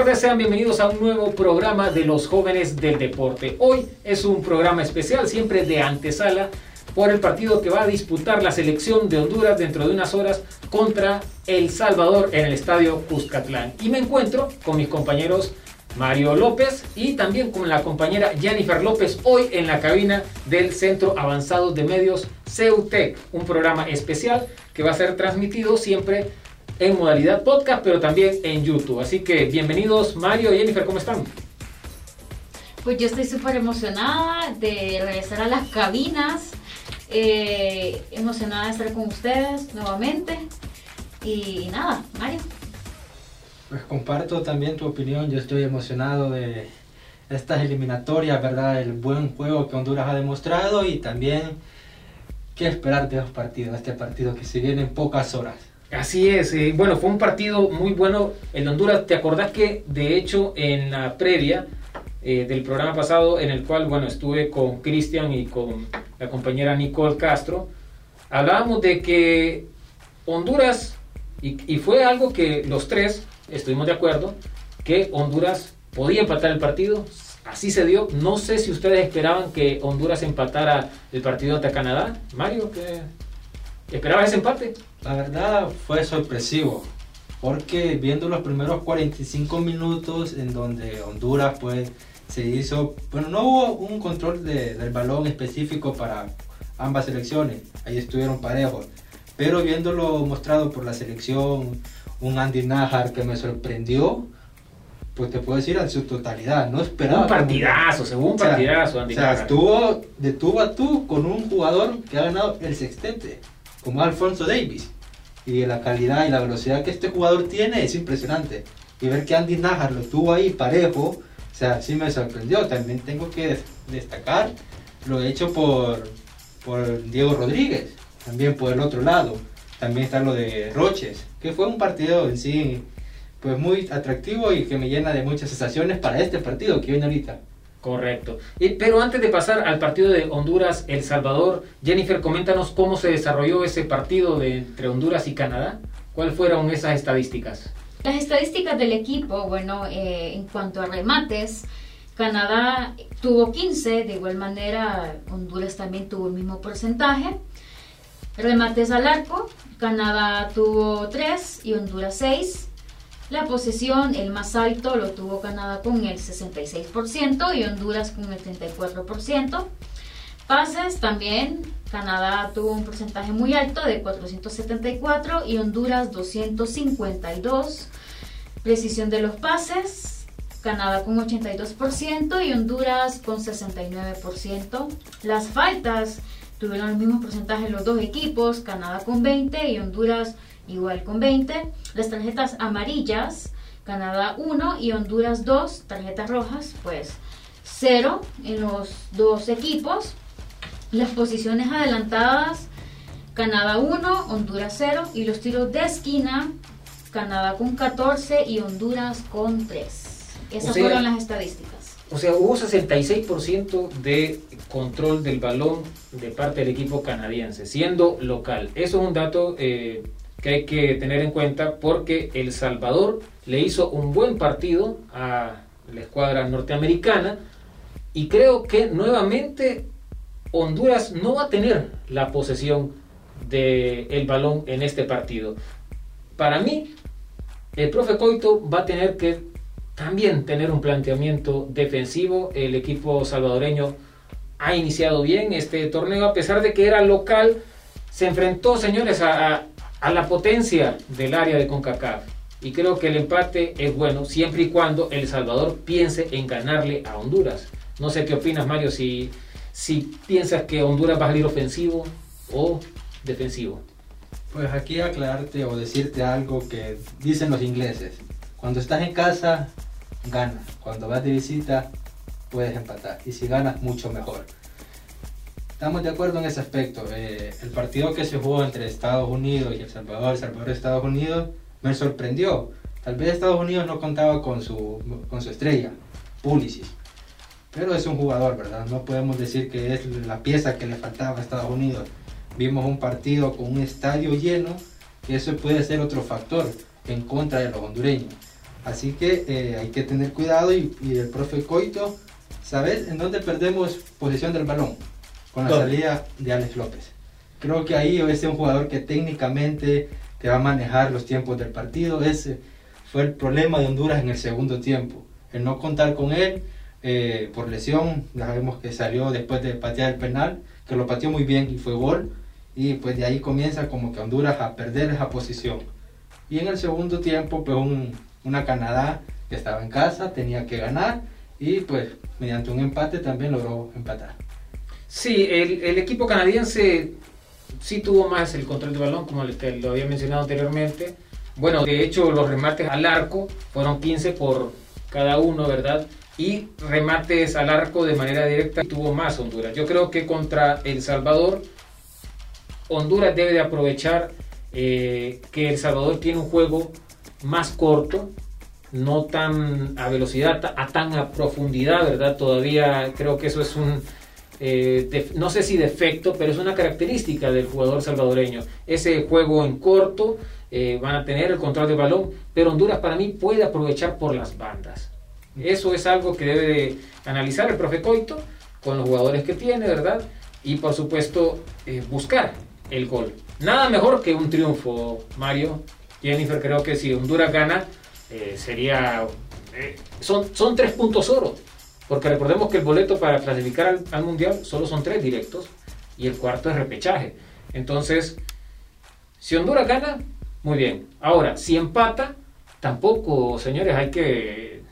tardes, sean bienvenidos a un nuevo programa de los jóvenes del deporte. Hoy es un programa especial, siempre de antesala, por el partido que va a disputar la selección de Honduras dentro de unas horas contra El Salvador en el estadio Cuscatlán. Y me encuentro con mis compañeros Mario López y también con la compañera Jennifer López hoy en la cabina del Centro Avanzado de Medios CEUTEC, un programa especial que va a ser transmitido siempre en modalidad podcast, pero también en YouTube. Así que bienvenidos Mario y Jennifer, ¿cómo están? Pues yo estoy súper emocionada de regresar a las cabinas, eh, emocionada de estar con ustedes nuevamente. Y nada, Mario. Pues comparto también tu opinión, yo estoy emocionado de estas eliminatorias, ¿verdad? El buen juego que Honduras ha demostrado y también qué esperar de los partidos, este partido que se viene en pocas horas. Así es, eh, bueno, fue un partido muy bueno de Honduras. ¿Te acordás que de hecho en la previa eh, del programa pasado, en el cual, bueno, estuve con Cristian y con la compañera Nicole Castro, hablábamos de que Honduras, y, y fue algo que los tres estuvimos de acuerdo que Honduras podía empatar el partido. Así se dio. No sé si ustedes esperaban que Honduras empatara el partido ante Canadá. Mario, ¿qué? ¿Esperabas ese empate? La verdad fue sorpresivo, porque viendo los primeros 45 minutos en donde Honduras pues se hizo, bueno, no hubo un control de, del balón específico para ambas selecciones, ahí estuvieron parejos, pero viéndolo mostrado por la selección un Andy Najar que me sorprendió, pues te puedo decir en su totalidad. No esperaba. Un partidazo, según un partidazo, Andy O sea, estuvo de tú a tú con un jugador que ha ganado el sextente, como Alfonso Davis. Y la calidad y la velocidad que este jugador tiene es impresionante. Y ver que Andy Najar lo tuvo ahí parejo, o sea, sí me sorprendió. También tengo que destacar lo hecho por, por Diego Rodríguez, también por el otro lado. También está lo de Roches, que fue un partido en sí pues muy atractivo y que me llena de muchas sensaciones para este partido que viene ahorita. Correcto. pero antes de pasar al partido de Honduras-El Salvador, Jennifer, coméntanos cómo se desarrolló ese partido de, entre Honduras y Canadá. ¿Cuáles fueron esas estadísticas? Las estadísticas del equipo, bueno, eh, en cuanto a remates, Canadá tuvo 15, de igual manera Honduras también tuvo el mismo porcentaje. Remates al arco, Canadá tuvo 3 y Honduras 6. La posesión, el más alto, lo tuvo Canadá con el 66% y Honduras con el 34%. Pases también, Canadá tuvo un porcentaje muy alto de 474 y Honduras 252. Precisión de los pases, Canadá con 82% y Honduras con 69%. Las faltas, tuvieron el mismo porcentaje los dos equipos, Canadá con 20 y Honduras igual con 20. Las tarjetas amarillas, Canadá 1 y Honduras 2, tarjetas rojas, pues 0 en los dos equipos. Las posiciones adelantadas, Canadá 1, Honduras 0 y los tiros de esquina, Canadá con 14 y Honduras con 3. Esas fueron las estadísticas. O sea, hubo 66% de control del balón de parte del equipo canadiense, siendo local. Eso es un dato eh, que hay que tener en cuenta porque El Salvador le hizo un buen partido a la escuadra norteamericana y creo que nuevamente Honduras no va a tener la posesión del balón en este partido. Para mí, el profe Coito va a tener que también tener un planteamiento defensivo. El equipo salvadoreño ha iniciado bien este torneo, a pesar de que era local, se enfrentó, señores, a, la potencia del área de CONCACAF. Y creo que el empate es bueno siempre y cuando El Salvador piense en ganarle a Honduras. No sé qué opinas, Mario, si, si piensas que Honduras va a salir ofensivo o defensivo. Pues aquí aclararte o decirte algo que dicen los ingleses. Cuando estás en casa, ganas. Cuando vas de visita, puedes empatar. Y si ganas, mucho mejor. Estamos de acuerdo en ese aspecto. Eh, el partido que se jugó entre Estados Unidos y El Salvador, El Salvador y Estados Unidos, me sorprendió. Tal vez Estados Unidos no contaba con su, con su estrella, Pulisic. Pero es un jugador, ¿verdad? No podemos decir que es la pieza que le faltaba a Estados Unidos. Vimos un partido con un estadio lleno, que eso puede ser otro factor en contra de los hondureños. Así que eh, hay que tener cuidado y, y, el profe Coito, ¿sabes en dónde perdemos posición del balón? Con la salida de Alex López. Creo que ahí es un jugador que técnicamente te va a manejar los tiempos del partido. Ese fue el problema de Honduras en el segundo tiempo. El no contar con él eh, por lesión, ya sabemos que salió después de patear el penal, que lo pateó muy bien y fue gol. Y pues de ahí comienza como que Honduras a perder esa posición. Y en el segundo tiempo, pues un, una Canadá que estaba en casa, tenía que ganar y pues mediante un empate también logró empatar. Sí, el, equipo canadiense sí tuvo más el control del balón, como lo había mencionado anteriormente. Bueno, de hecho los remates al arco fueron 15 por cada uno, ¿verdad? Y remates al arco de manera directa tuvo más Honduras. Yo creo que contra El Salvador, Honduras debe de aprovechar eh, que El Salvador tiene un juego más corto, no tan a velocidad, a tan a profundidad, ¿verdad? Todavía creo que eso es un, eh, no sé si defecto, pero es una característica del jugador salvadoreño. Ese juego en corto, eh, van a tener el control del balón, pero Honduras para mí puede aprovechar por las bandas. Eso es algo que debe analizar el profe Coito con los jugadores que tiene, ¿verdad? Y por supuesto eh, buscar el gol. Nada mejor que un triunfo, Mario. Jennifer, creo que si Honduras gana, sería... son, son tres puntos oro porque recordemos que el boleto para clasificar al, Mundial solo son tres directos y el cuarto es repechaje. Entonces, si Honduras gana, muy bien. Ahora, si empata, tampoco, señores, hay que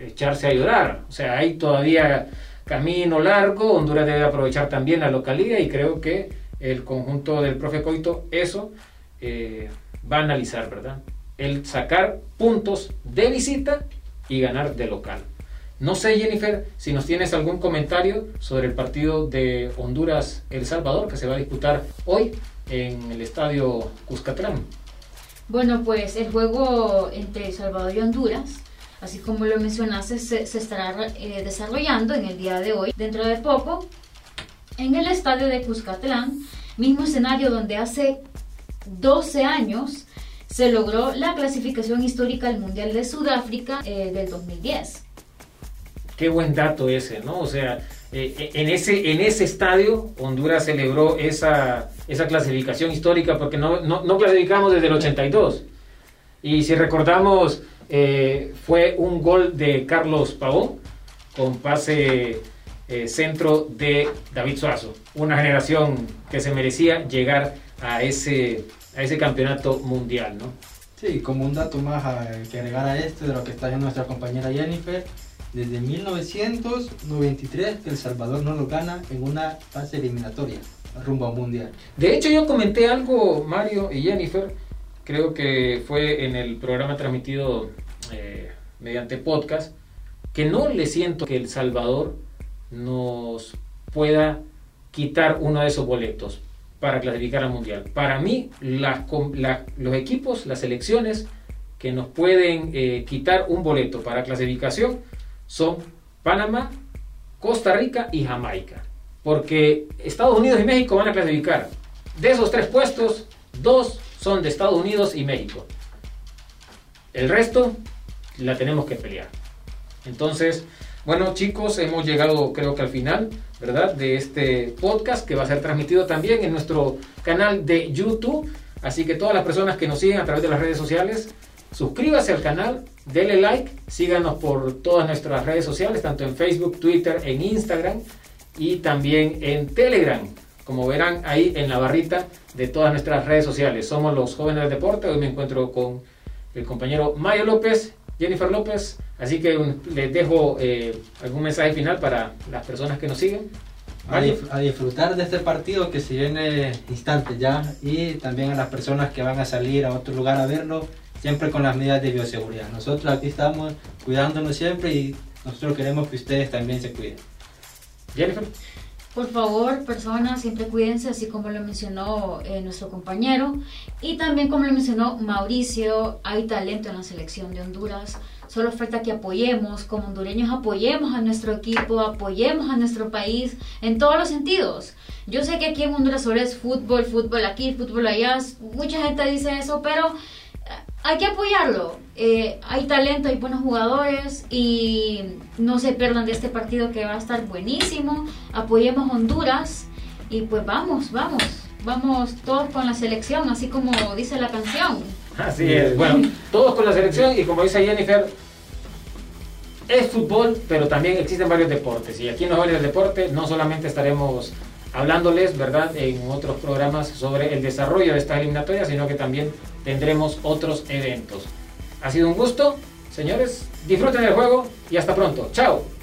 echarse a llorar. O sea, hay todavía camino largo. Honduras debe aprovechar también la localidad y creo que el conjunto del profe Coito eso eh, va a analizar, ¿verdad? El sacar puntos de visita y ganar de local. No sé, Jennifer, si nos tienes algún comentario sobre el partido de Honduras-El Salvador que se va a disputar hoy en el estadio Cuscatlán. Bueno, pues el juego entre El Salvador y Honduras, así como lo mencionaste, se, estará eh, desarrollando en el día de hoy, dentro de poco, en el estadio de Cuscatlán, mismo escenario donde hace 12 años se logró la clasificación histórica al Mundial de Sudáfrica eh, del 2010. Qué buen dato ese, ¿no? O sea, eh, eh, en, ese, en ese estadio Honduras celebró esa, esa clasificación histórica porque no, no, clasificamos desde el 82. Y si recordamos, eh, fue un gol de Carlos Pavón con pase centro de David Suazo. Una generación que se merecía llegar a ese, a ese campeonato mundial, ¿no? Sí, como un dato más que agregar a esto de lo que está haciendo nuestra compañera Jennifer desde 1993 que El Salvador no lo gana en una fase eliminatoria rumbo a un mundial. De hecho yo comenté algo, Mario y Jennifer, creo que fue en el programa transmitido eh, mediante podcast, que no le siento que El Salvador nos pueda quitar uno de esos boletos para clasificar al mundial. Para mí, los equipos, las selecciones que nos pueden eh, quitar un boleto para clasificación son Panamá, Costa Rica y Jamaica. Porque Estados Unidos y México van a clasificar. De esos tres puestos, dos son de Estados Unidos y México. El resto la tenemos que pelear. Entonces, bueno chicos, hemos llegado creo que al final, ¿verdad? De este podcast que va a ser transmitido también en nuestro canal de YouTube. Así que todas las personas que nos siguen a través de las redes sociales, suscríbase al canal, Dele like, síganos por todas nuestras redes sociales, tanto en Facebook, Twitter, en Instagram y también en Telegram. Como verán ahí en la barrita de todas nuestras redes sociales. Somos los jóvenes del deporte. Hoy me encuentro con el compañero Mayo López, Jennifer López. Así que les dejo eh, algún mensaje final para las personas que nos siguen. A, disfrutar de este partido que se viene instante ya y también a las personas que van a salir a otro lugar a verlo siempre con las medidas de bioseguridad. Nosotros aquí estamos cuidándonos siempre y nosotros queremos que ustedes también se cuiden. Jennifer. Por favor, personas, siempre cuídense, así como lo mencionó eh, nuestro compañero. Y también como lo mencionó Mauricio, hay talento en la selección de Honduras. Solo falta que apoyemos, como hondureños, apoyemos a nuestro equipo, apoyemos a nuestro país en todos los sentidos. Yo sé que aquí en Honduras solo es fútbol, fútbol aquí, fútbol allá. Mucha gente dice eso, pero hay que apoyarlo. Eh, hay talento, hay buenos jugadores y no se pierdan de este partido que va a estar buenísimo. Apoyemos Honduras y pues vamos, vamos, vamos todos con la selección, así como dice la canción. Así es, bueno, todos con la selección y como dice Jennifer, es fútbol, pero también existen varios deportes y aquí en los varios deportes no solamente estaremos hablándoles, ¿verdad?, en otros programas sobre el desarrollo de esta eliminatoria, sino que también tendremos otros eventos. Ha sido un gusto, señores, disfruten el juego y hasta pronto. Chao.